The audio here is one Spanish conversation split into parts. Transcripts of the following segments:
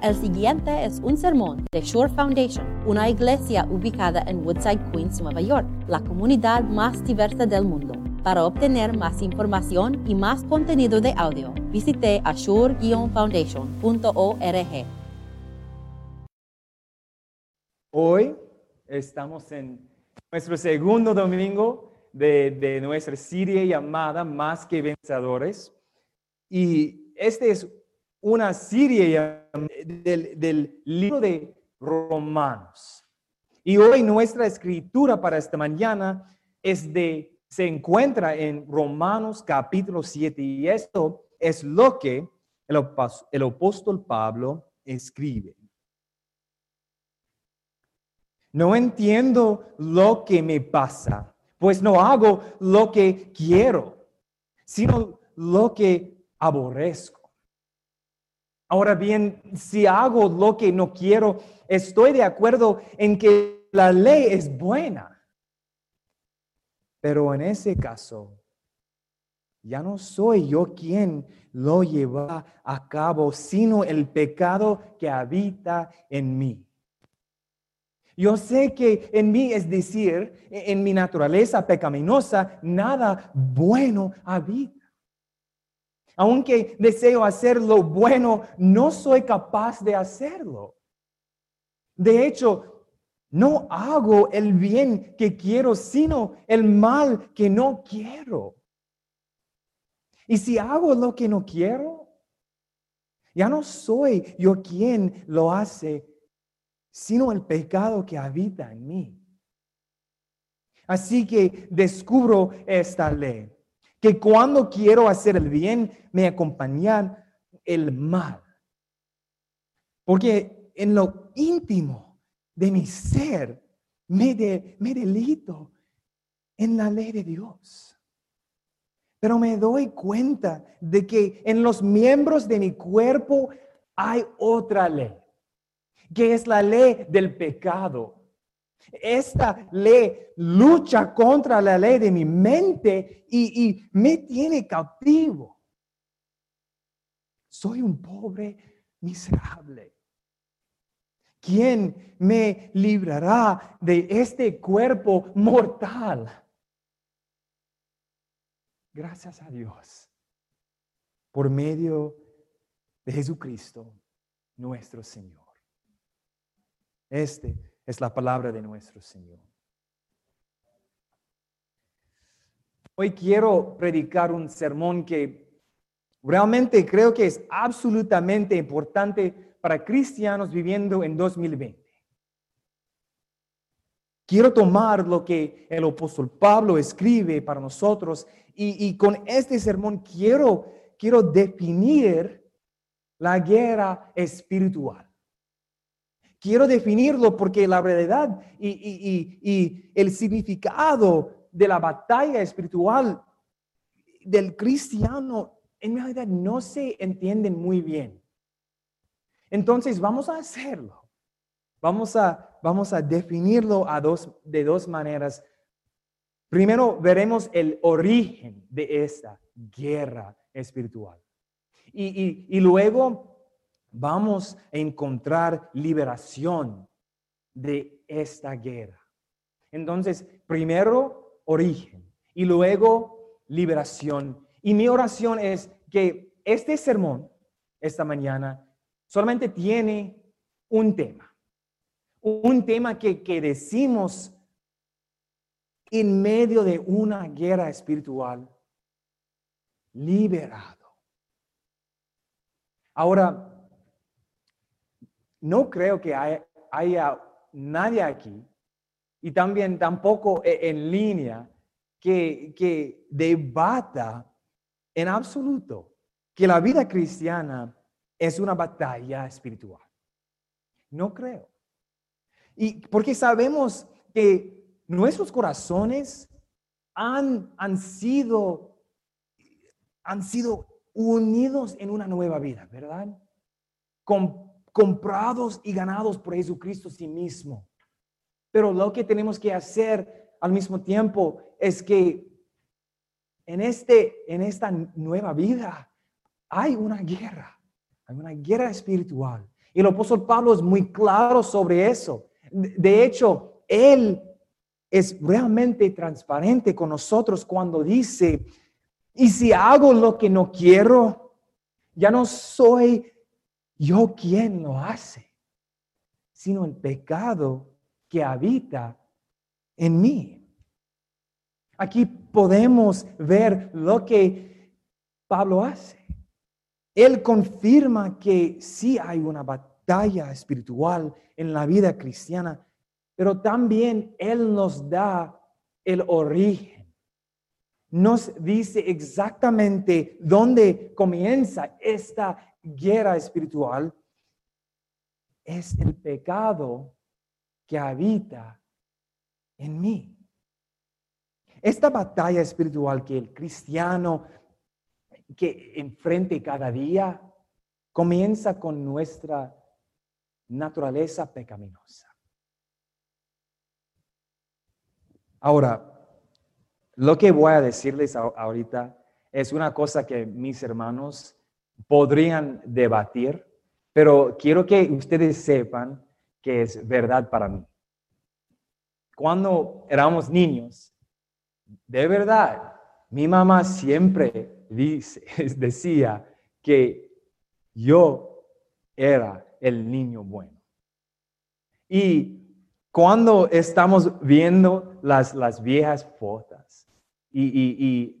El siguiente es un sermón de Shore Foundation, una iglesia ubicada en Woodside, Queens, Nueva York, la comunidad más diversa del mundo. Para obtener más información y más contenido de audio, visite ashore-foundation.org. Hoy estamos en nuestro segundo domingo de, de nuestra serie llamada Más que Vencedores. Y este es una serie del, libro de Romanos. Y hoy nuestra escritura para esta mañana es de, se encuentra en Romanos capítulo 7 y esto es lo que el, el apóstol Pablo escribe. No entiendo lo que me pasa, pues no hago lo que quiero, sino lo que aborrezco. Ahora bien, si hago lo que no quiero, estoy de acuerdo en que la ley es buena. Pero en ese caso, ya no soy yo quien lo lleva a cabo, sino el pecado que habita en mí. Yo sé que en mí, es decir, en mi naturaleza pecaminosa, nada bueno habita. Aunque deseo hacer lo bueno, no soy capaz de hacerlo. De hecho, no hago el bien que quiero, sino el mal que no quiero. Y si hago lo que no quiero, ya no soy yo quien lo hace, sino el pecado que habita en mí. Así que descubro esta ley que cuando quiero hacer el bien, me acompañan el mal. Porque en lo íntimo de mi ser, me, me delito en la ley de Dios. Pero me doy cuenta de que en los miembros de mi cuerpo hay otra ley, que es la ley del pecado esta ley lucha contra la ley de mi mente y, me tiene cautivo. Soy un pobre miserable. ¿Quién me librará de este cuerpo mortal? Gracias a Dios, por medio de Jesucristo, nuestro Señor. Este es la palabra de nuestro Señor. Hoy quiero predicar un sermón que realmente creo que es absolutamente importante para cristianos viviendo en 2020. Quiero tomar lo que el apóstol Pablo escribe para nosotros y, con este sermón quiero, quiero definir la guerra espiritual. Quiero definirlo porque la verdad y, el significado de la batalla espiritual del cristiano en realidad no se entienden muy bien. Entonces vamos a hacerlo. Vamos a, vamos a definirlo a dos, de dos maneras. Primero veremos el origen de esta guerra espiritual. Y luego vamos a encontrar liberación de esta guerra. Entonces, primero origen y luego liberación. Y mi oración es que este sermón, esta mañana, solamente tiene un tema. Un tema que, que decimos en medio de una guerra espiritual, liberado. Ahora, no creo que haya, nadie aquí y también tampoco e, en línea que, que debata en absoluto que la vida cristiana es una batalla espiritual. No creo. Y porque sabemos que nuestros corazones han, han, sido, han sido unidos en una nueva vida, ¿verdad? Con comprados y ganados por Jesucristo sí mismo. Pero lo que tenemos que hacer al mismo tiempo es que en, este, en esta nueva vida hay una guerra, hay una guerra espiritual Y el apóstol Pablo es muy claro sobre eso. De hecho, él es realmente transparente con nosotros cuando dice, y si hago lo que no quiero, ya no soy yo quien lo hace, sino el pecado que habita en mí. Aquí podemos ver lo que Pablo hace. Él confirma que sí hay una batalla espiritual en la vida cristiana, pero también Él nos da el origen. Nos dice exactamente dónde comienza esta guerra espiritual. Es el pecado que habita en mí. Esta batalla espiritual que el cristiano que enfrente cada día comienza con nuestra naturaleza pecaminosa. Ahora, lo que voy a decirles ahorita es una cosa que mis hermanos podrían debatir, pero quiero que ustedes sepan que es verdad para mí. Cuando éramos niños, de verdad, mi mamá siempre decía que yo era el niño bueno. Y cuando estamos viendo las, las viejas fotos y,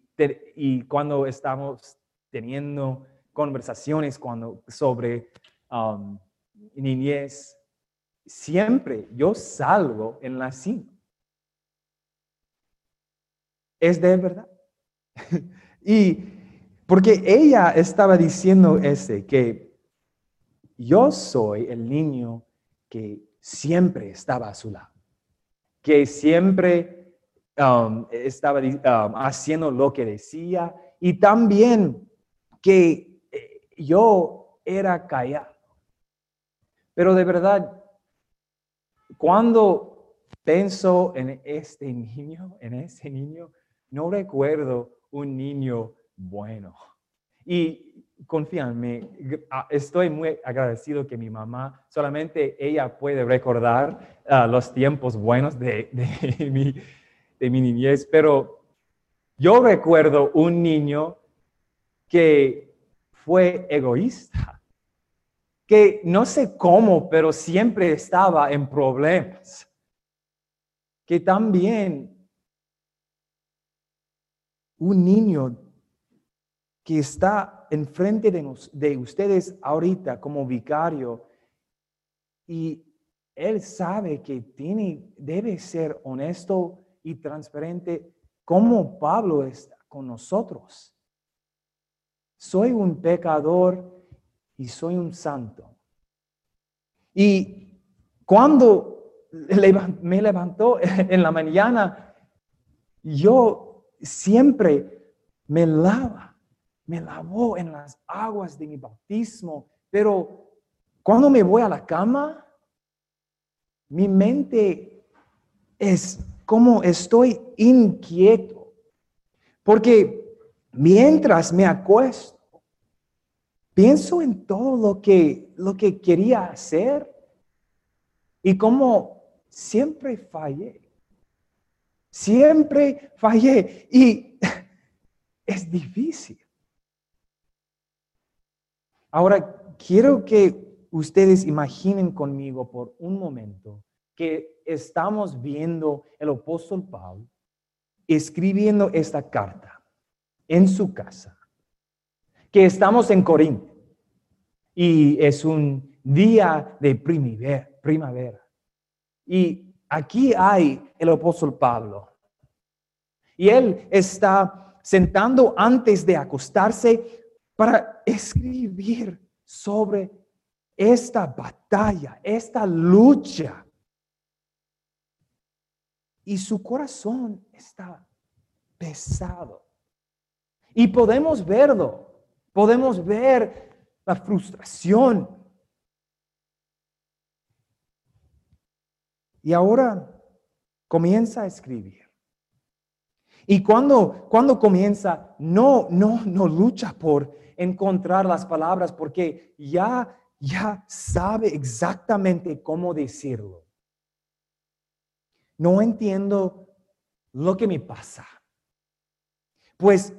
y, cuando estamos teniendo conversaciones cuando, sobre um, niñez, siempre yo salgo en la cima es de verdad. y porque ella estaba diciendo ese, que yo soy el niño que siempre estaba a su lado, que siempre um, estaba um, haciendo lo que decía y también que yo era callado. Pero de verdad, cuando pienso en este niño, en ese niño, no recuerdo un niño bueno. Y confíame, ah, estoy muy agradecido que mi mamá, solamente ella puede recordar ah, los tiempos buenos de, mi, de mi niñez, pero yo recuerdo un niño que fue egoísta, que no sé cómo, pero siempre estaba en problemas, que también un niño que está enfrente de, de ustedes ahorita como vicario y él sabe que tiene, debe ser honesto y transparente como Pablo está con nosotros. Soy un pecador y soy un santo. Y cuando me levantó en la mañana, yo siempre me lava, me lavó en las aguas de mi bautismo, pero cuando me voy a la cama, mi mente es como estoy inquieto, porque mientras me acuesto, pienso en todo lo que, lo que quería hacer y como siempre fallé. Siempre fallé y es difícil. Ahora, quiero que ustedes imaginen conmigo por un momento que estamos viendo el apóstol Pablo escribiendo esta carta en su casa, que estamos en Corinto y es un día de primavera, primavera. Y Aquí hay el apóstol Pablo. Y él está sentando antes de acostarse para escribir sobre esta batalla, esta lucha. Y su corazón está pesado. Y podemos verlo, podemos ver la frustración, Y ahora comienza a escribir. Y cuando, cuando comienza, no, no, no lucha por encontrar las palabras porque ya ya sabe exactamente cómo decirlo. No entiendo lo que me pasa. Pues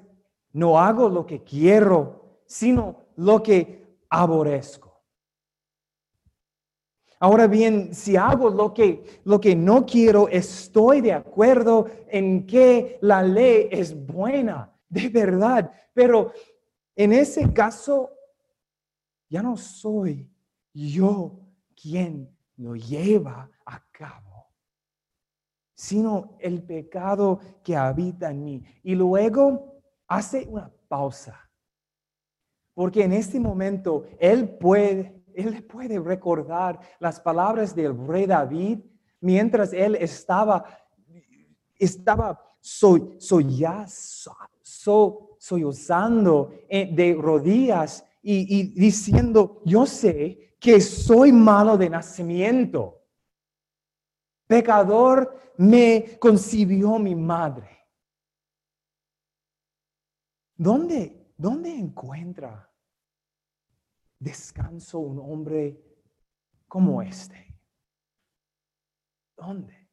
no hago lo que quiero, sino lo que aborrezco. Ahora bien, si hago lo que, lo que no quiero, estoy de acuerdo en que la ley es buena, de verdad. Pero en ese caso, ya no soy yo quien lo lleva a cabo, sino el pecado que habita en mí. Y luego hace una pausa. Porque en este momento Él puede él puede recordar las palabras del rey David mientras él estaba, estaba soy, sollozando eh, de rodillas y, y diciendo, yo sé que soy malo de nacimiento. Pecador me concibió mi madre. ¿Dónde, dónde encuentra descanso un hombre como este? ¿Dónde?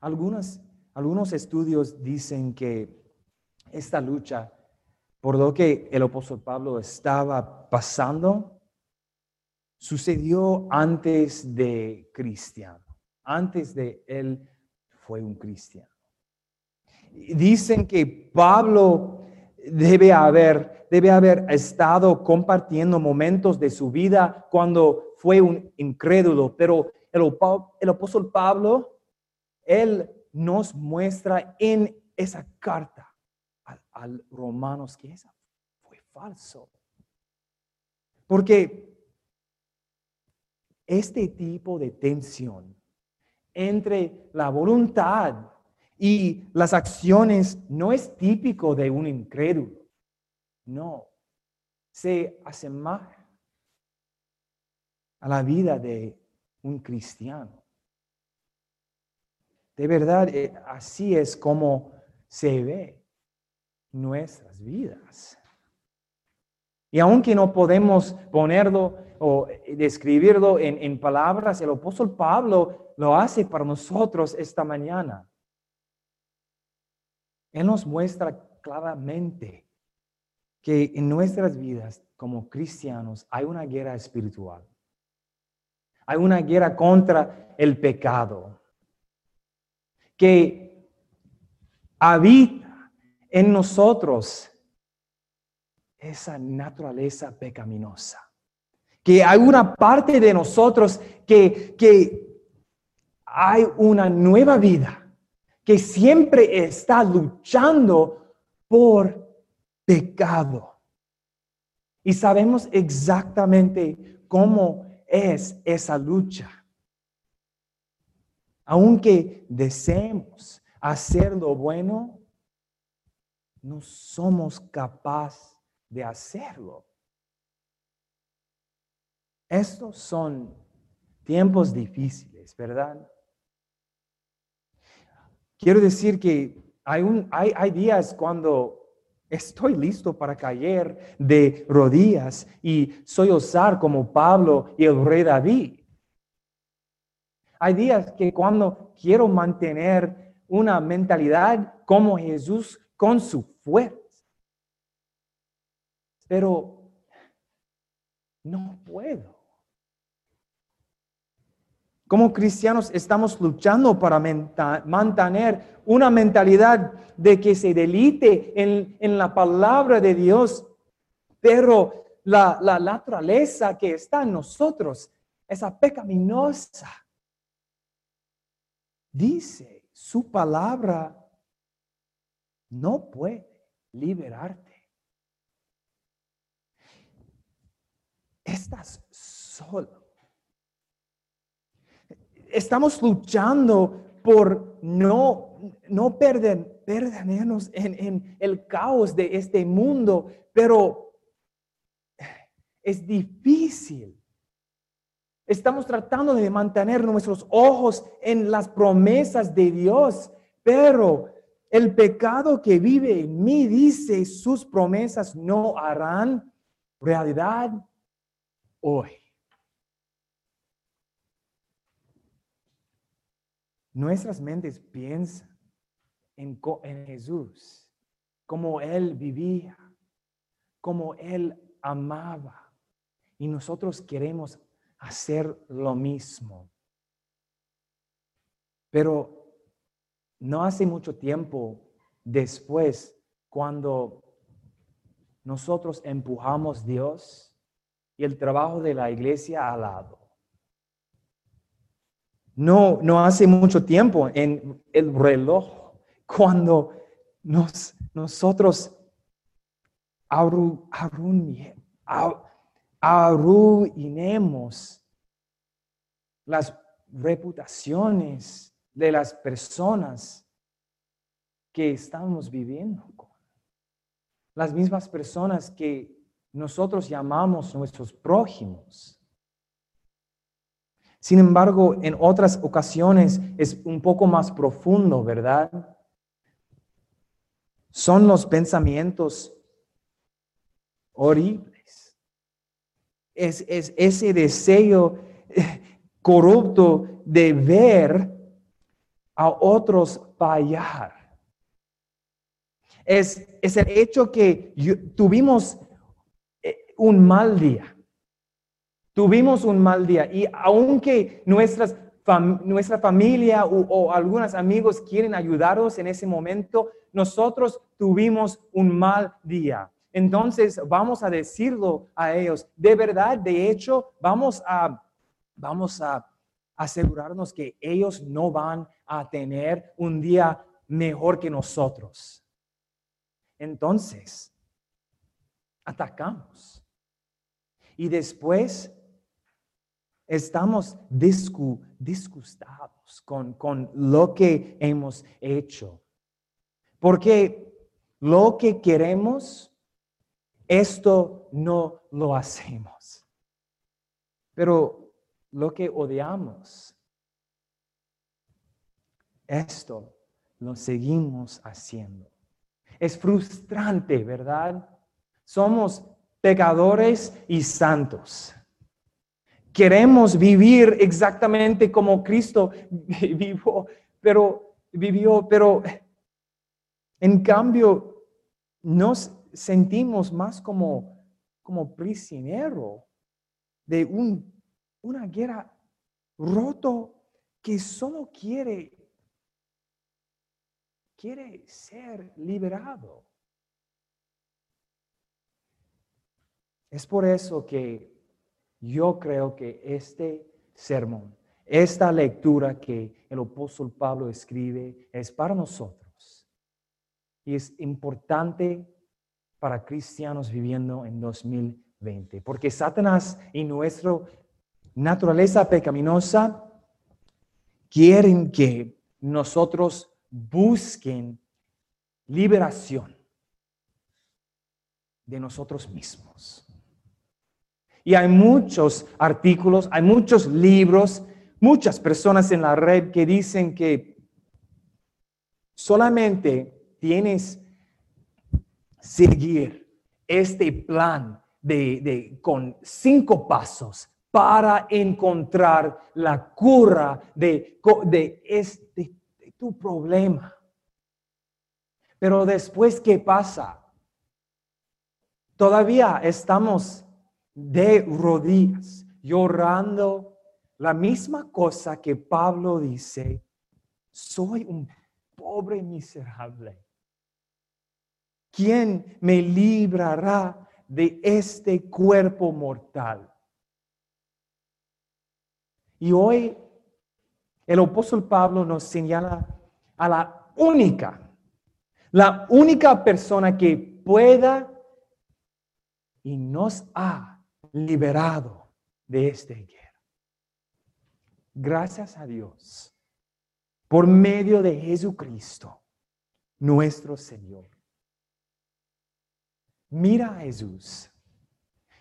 Algunos, algunos estudios dicen que esta lucha, por lo que el apóstol Pablo estaba pasando, sucedió antes de cristiano, antes de él fue un cristiano. Dicen que Pablo debe haber, debe haber estado compartiendo momentos de su vida cuando fue un incrédulo, pero el, el apóstol Pablo, él nos muestra en esa carta al, Romanos que esa fue falso. Porque este tipo de tensión entre la voluntad y las acciones no es típico de un incrédulo. No, se asemeja a la vida de un cristiano. De verdad, eh, así es como se ve nuestras vidas. Y aunque no podemos ponerlo o describirlo en, en palabras, el apóstol Pablo lo hace para nosotros esta mañana. Él nos muestra claramente que en nuestras vidas como cristianos hay una guerra espiritual. Hay una guerra contra el pecado que habita en nosotros esa naturaleza pecaminosa. Que hay una parte de nosotros que, que hay una nueva vida que siempre está luchando por pecado. Y sabemos exactamente cómo es esa lucha. Aunque deseemos hacer lo bueno, no somos capaces de hacerlo. Estos son tiempos difíciles, ¿verdad? Quiero decir que hay, un, hay, días cuando estoy listo para caer de rodillas y soy osar como Pablo y el rey David. Hay días que cuando quiero mantener una mentalidad como Jesús con su fuerza. Pero no puedo. Como cristianos estamos luchando para mantener una mentalidad de que se delite en, la palabra de Dios, pero la, la naturaleza que está en nosotros, esa pecaminosa, dice su palabra no puede liberarte. Estás solo estamos luchando por no, no perder, perdernos en, en el caos de este mundo, pero es difícil. Estamos tratando de mantener nuestros ojos en las promesas de Dios, pero el pecado que vive en mí dice, sus promesas no harán realidad hoy. Nuestras mentes piensan en, en Jesús, como Él vivía, como Él amaba. Y nosotros queremos hacer lo mismo. Pero no hace mucho tiempo después, cuando nosotros empujamos Dios y el trabajo de la iglesia al lado. No, no hace mucho tiempo en el reloj, cuando nos, nosotros arruinemos las reputaciones de las personas que estamos viviendo con. Las mismas personas que nosotros llamamos nuestros prójimos. Sin embargo, en otras ocasiones es un poco más profundo, ¿verdad? Son los pensamientos horribles. Es, es ese deseo corrupto de ver a otros fallar. Es, es el hecho que tuvimos eh, un mal día. Tuvimos un mal día y aunque nuestras nuestra familia o, algunos amigos quieren ayudarnos en ese momento, nosotros tuvimos un mal día. Entonces vamos a decirlo a ellos. De verdad, de hecho, vamos a, vamos a asegurarnos que ellos no van a tener un día mejor que nosotros. Entonces, atacamos. Y después estamos disgustados con, con lo que hemos hecho. Porque lo que queremos, esto no lo hacemos. Pero lo que odiamos, esto lo seguimos haciendo. Es frustrante, ¿verdad? Somos pecadores y santos. Queremos vivir exactamente como Cristo vivió, pero vivió, pero en cambio nos sentimos más como como prisionero de un, una guerra roto que solo quiere quiere ser liberado. Es por eso que yo creo que este sermón, esta lectura que el apóstol Pablo escribe es para nosotros. Y es importante para cristianos viviendo en 2020, porque Satanás y nuestra naturaleza pecaminosa quieren que nosotros busquen liberación de nosotros mismos. Y hay muchos artículos, hay muchos libros, muchas personas en la red que dicen que solamente tienes seguir este plan de, con cinco pasos para encontrar la cura de, de este tu problema. Pero después, ¿qué pasa? Todavía estamos de rodillas, llorando la misma cosa que Pablo dice, soy un pobre miserable. ¿Quién me librará de este cuerpo mortal? Y hoy el apóstol Pablo nos señala a la única, la única persona que pueda y nos ha liberado de esta guerra. Gracias a Dios, por medio de Jesucristo, nuestro Señor. Mira a Jesús.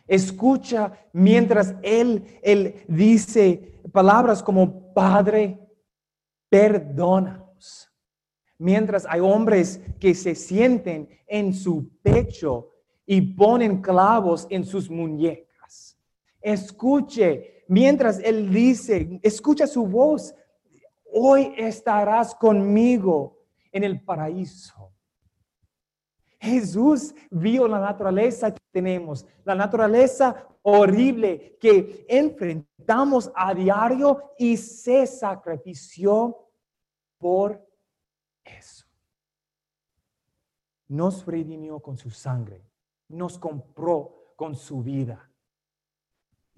Escucha mientras Él, Él dice palabras como Padre, perdónanos. Mientras hay hombres que se sienten en su pecho y ponen clavos en sus muñecas. Escuche mientras Él dice, escucha su voz, hoy estarás conmigo en el paraíso. Jesús vio la naturaleza que tenemos, la naturaleza horrible que enfrentamos a diario y se sacrifició por eso. Nos redimió con su sangre, nos compró con su vida.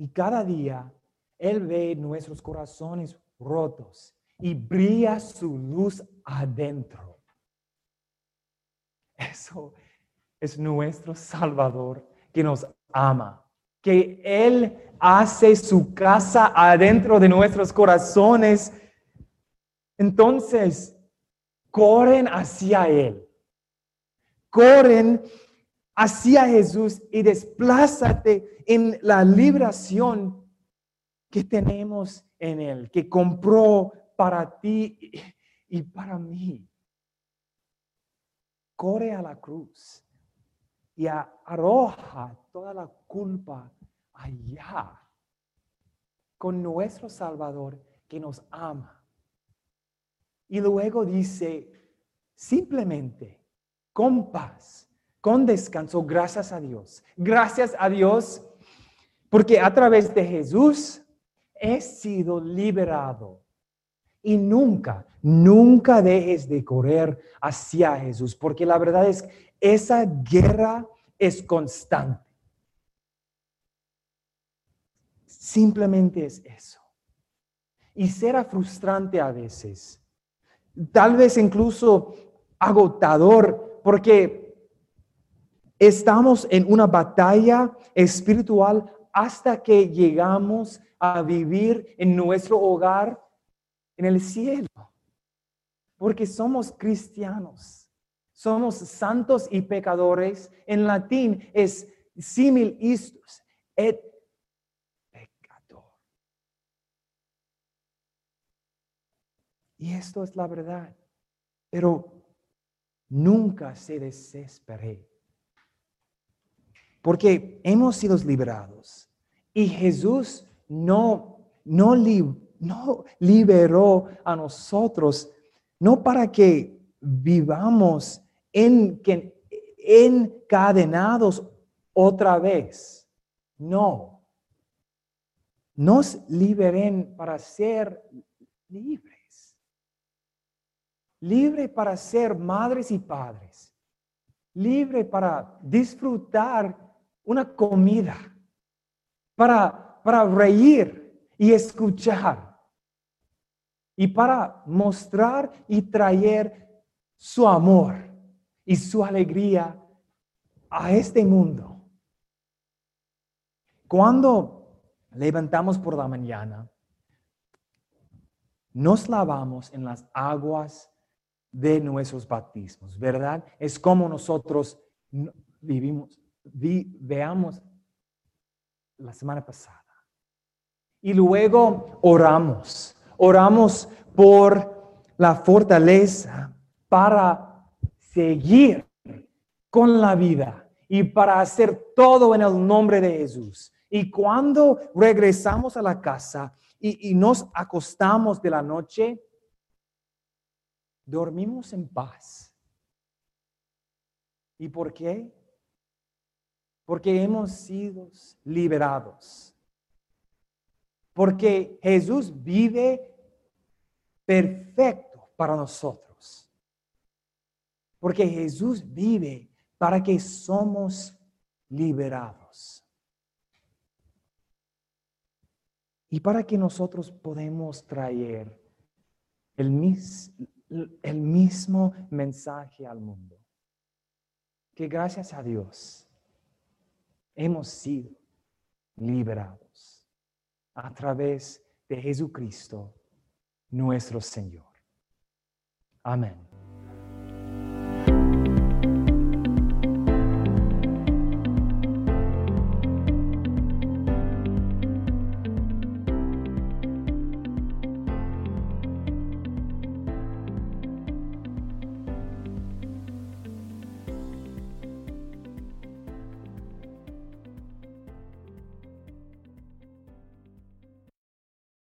Y cada día Él ve nuestros corazones rotos y brilla su luz adentro. Eso es nuestro Salvador que nos ama, que Él hace su casa adentro de nuestros corazones. Entonces, corren hacia Él. Corren hacia Jesús y desplázate en la liberación que tenemos en Él, que compró para ti y para mí. Corre a la cruz y arroja toda la culpa allá con nuestro Salvador que nos ama. Y luego dice, simplemente, con paz, con descanso, gracias a Dios. Gracias a Dios, porque a través de Jesús he sido liberado. Y nunca, nunca dejes de correr hacia Jesús, porque la verdad es que esa guerra es constante. Simplemente es eso. Y será frustrante a veces, tal vez incluso agotador, porque estamos en una batalla espiritual hasta que llegamos a vivir en nuestro hogar en el cielo, porque somos cristianos, somos santos y pecadores. En latín es simil et pecador. Y esto es la verdad, pero nunca se desespere, porque hemos sido liberados y Jesús no, no, no liberó a nosotros, no para que vivamos en, encadenados otra vez. No. Nos liberen para ser libres. Libre para ser madres y padres. Libre para disfrutar una comida. Para, para reír y escuchar. Y para mostrar y traer su amor y su alegría a este mundo. Cuando levantamos por la mañana, nos lavamos en las aguas de nuestros bautismos, ¿verdad? Es como nosotros vivimos, veamos la semana pasada. Y luego oramos. Oramos por la fortaleza para seguir con la vida y para hacer todo en el nombre de Jesús. Y cuando regresamos a la casa y, nos acostamos de la noche, dormimos en paz. ¿Y por qué? Porque hemos sido liberados porque Jesús vive perfecto para nosotros. Porque Jesús vive para que somos liberados. Y para que nosotros podemos traer el, el mismo mensaje al mundo. Que gracias a Dios hemos sido liberados a través de Jesucristo, nuestro Señor. Amén.